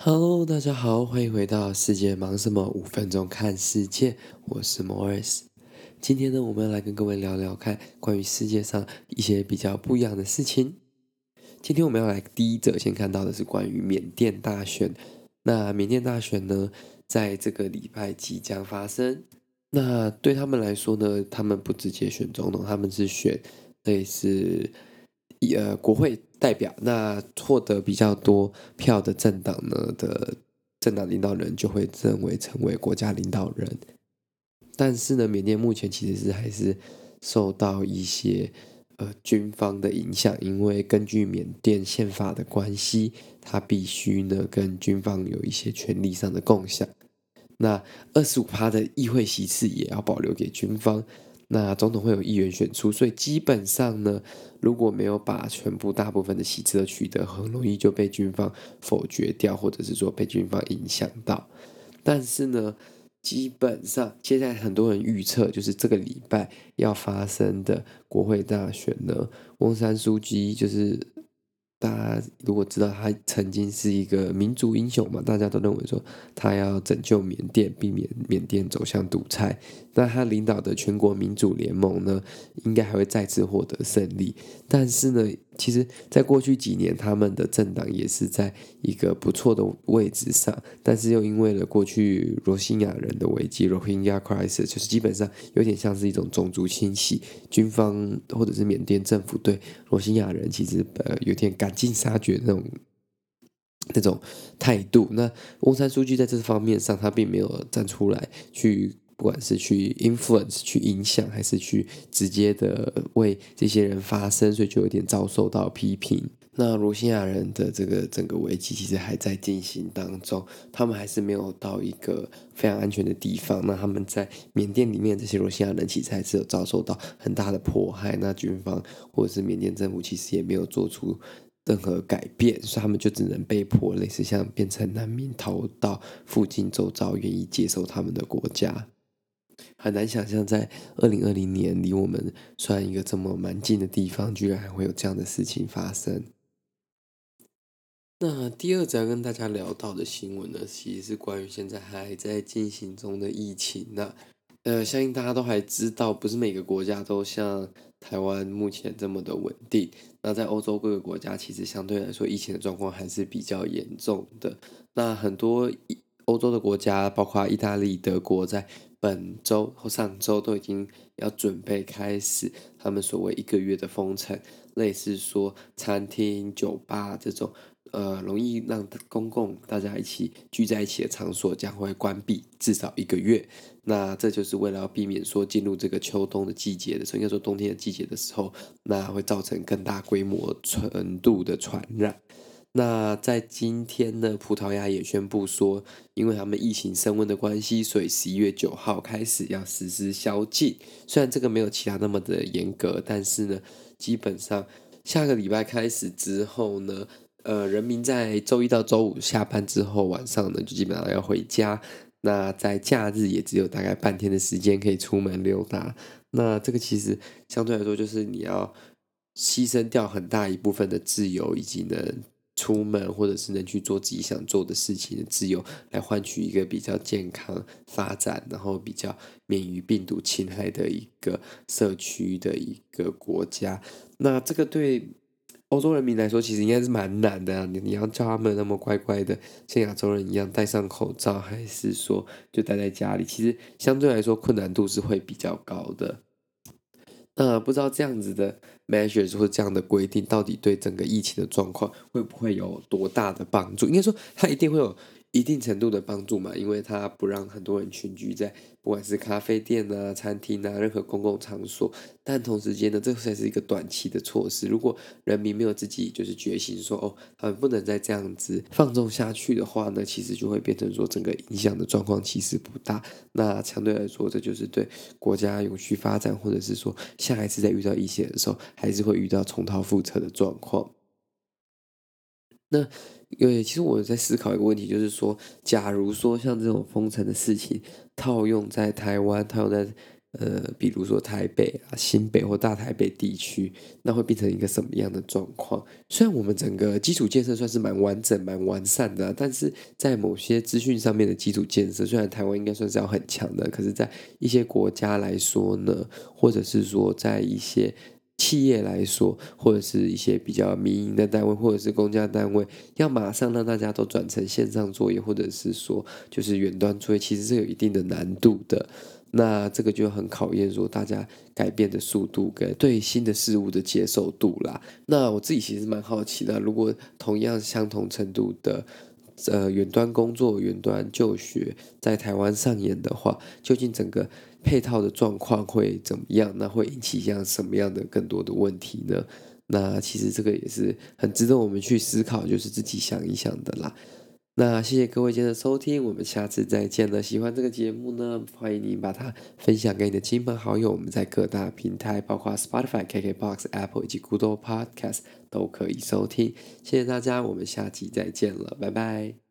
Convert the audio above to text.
Hello，大家好，欢迎回到世界忙什么？五分钟看世界，我是 Morris。今天呢，我们要来跟各位聊聊看关于世界上一些比较不一样的事情。今天我们要来第一则，先看到的是关于缅甸大选。那缅甸大选呢，在这个礼拜即将发生。那对他们来说呢，他们不直接选总统，他们是选类似呃国会。代表，那获得比较多票的政党呢的政党领导人就会认为成为国家领导人。但是呢，缅甸目前其实是还是受到一些呃军方的影响，因为根据缅甸宪法的关系，他必须呢跟军方有一些权力上的共享。那二十五趴的议会席次也要保留给军方。那总统会有议员选出，所以基本上呢，如果没有把全部大部分的席次都取得，很容易就被军方否决掉，或者是说被军方影响到。但是呢，基本上现在很多人预测，就是这个礼拜要发生的国会大选呢，翁山苏姬就是。大家如果知道他曾经是一个民族英雄嘛，大家都认为说他要拯救缅甸，避免缅甸走向独裁。那他领导的全国民主联盟呢，应该还会再次获得胜利。但是呢，其实在过去几年，他们的政党也是在一个不错的位置上，但是又因为了过去罗兴亚人的危机 （Rohingya crisis），就是基本上有点像是一种种族清洗，军方或者是缅甸政府对罗兴亚人其实呃有点赶尽杀绝那种那种态度。那翁山苏姬在这方面上，他并没有站出来去，不管是去 influence 去影响，还是去直接的为这些人发声，所以就有点遭受到批评。那罗兴亚人的这个整个危机其实还在进行当中，他们还是没有到一个非常安全的地方。那他们在缅甸里面这些罗兴亚人其实还是有遭受到很大的迫害。那军方或者是缅甸政府其实也没有做出任何改变，所以他们就只能被迫类似像变成难民，逃到附近周遭愿意接受他们的国家。很难想象在二零二零年离我们算一个这么蛮近的地方，居然还会有这样的事情发生。那第二则跟大家聊到的新闻呢，其实是关于现在还在进行中的疫情。那呃，相信大家都还知道，不是每个国家都像台湾目前这么的稳定。那在欧洲各个国家，其实相对来说疫情的状况还是比较严重的。那很多欧洲的国家，包括意大利、德国，在本周或上周都已经要准备开始他们所谓一个月的封城，类似说餐厅、酒吧这种。呃，容易让公共大家一起聚在一起的场所将会关闭至少一个月。那这就是为了要避免说进入这个秋冬的季节的时候，应该说冬天的季节的时候，那会造成更大规模程度的传染。那在今天呢，葡萄牙也宣布说，因为他们疫情升温的关系，所以十一月九号开始要实施宵禁。虽然这个没有其他那么的严格，但是呢，基本上下个礼拜开始之后呢。呃，人民在周一到周五下班之后，晚上呢就基本上要回家。那在假日也只有大概半天的时间可以出门溜达。那这个其实相对来说，就是你要牺牲掉很大一部分的自由，以及能出门或者是能去做自己想做的事情的自由，来换取一个比较健康发展，然后比较免于病毒侵害的一个社区的一个国家。那这个对。欧洲人民来说，其实应该是蛮难的！你你要叫他们那么乖乖的，像亚洲人一样戴上口罩，还是说就待在家里？其实相对来说，困难度是会比较高的。那不知道这样子的 measures 或这样的规定，到底对整个疫情的状况会不会有多大的帮助？应该说，它一定会有。一定程度的帮助嘛，因为它不让很多人群聚在不管是咖啡店啊、餐厅啊、任何公共场所。但同时间呢，这才是一个短期的措施。如果人民没有自己就是决心说哦，他们不能再这样子放纵下去的话呢，其实就会变成说整个影响的状况其实不大。那相对来说，这就是对国家永续发展，或者是说下一次再遇到疫情的时候，还是会遇到重蹈覆辙的状况。那因为其实我在思考一个问题，就是说，假如说像这种封城的事情套用在台湾，套用在呃，比如说台北啊、新北或大台北地区，那会变成一个什么样的状况？虽然我们整个基础建设算是蛮完整、蛮完善的，但是在某些资讯上面的基础建设，虽然台湾应该算是要很强的，可是，在一些国家来说呢，或者是说在一些企业来说，或者是一些比较民营的单位，或者是公家单位，要马上让大家都转成线上作业，或者是说就是远端作业，其实是有一定的难度的。那这个就很考验说大家改变的速度跟对新的事物的接受度啦。那我自己其实蛮好奇的，如果同样相同程度的呃远端工作、远端就学在台湾上演的话，究竟整个配套的状况会怎么样？那会引起像什么样的更多的问题呢？那其实这个也是很值得我们去思考，就是自己想一想的啦。那谢谢各位今天的收听，我们下次再见了。喜欢这个节目呢，欢迎您把它分享给你的亲朋好友。我们在各大平台，包括 Spotify、KKBox、Apple 以及 Google Podcast 都可以收听。谢谢大家，我们下期再见了，拜拜。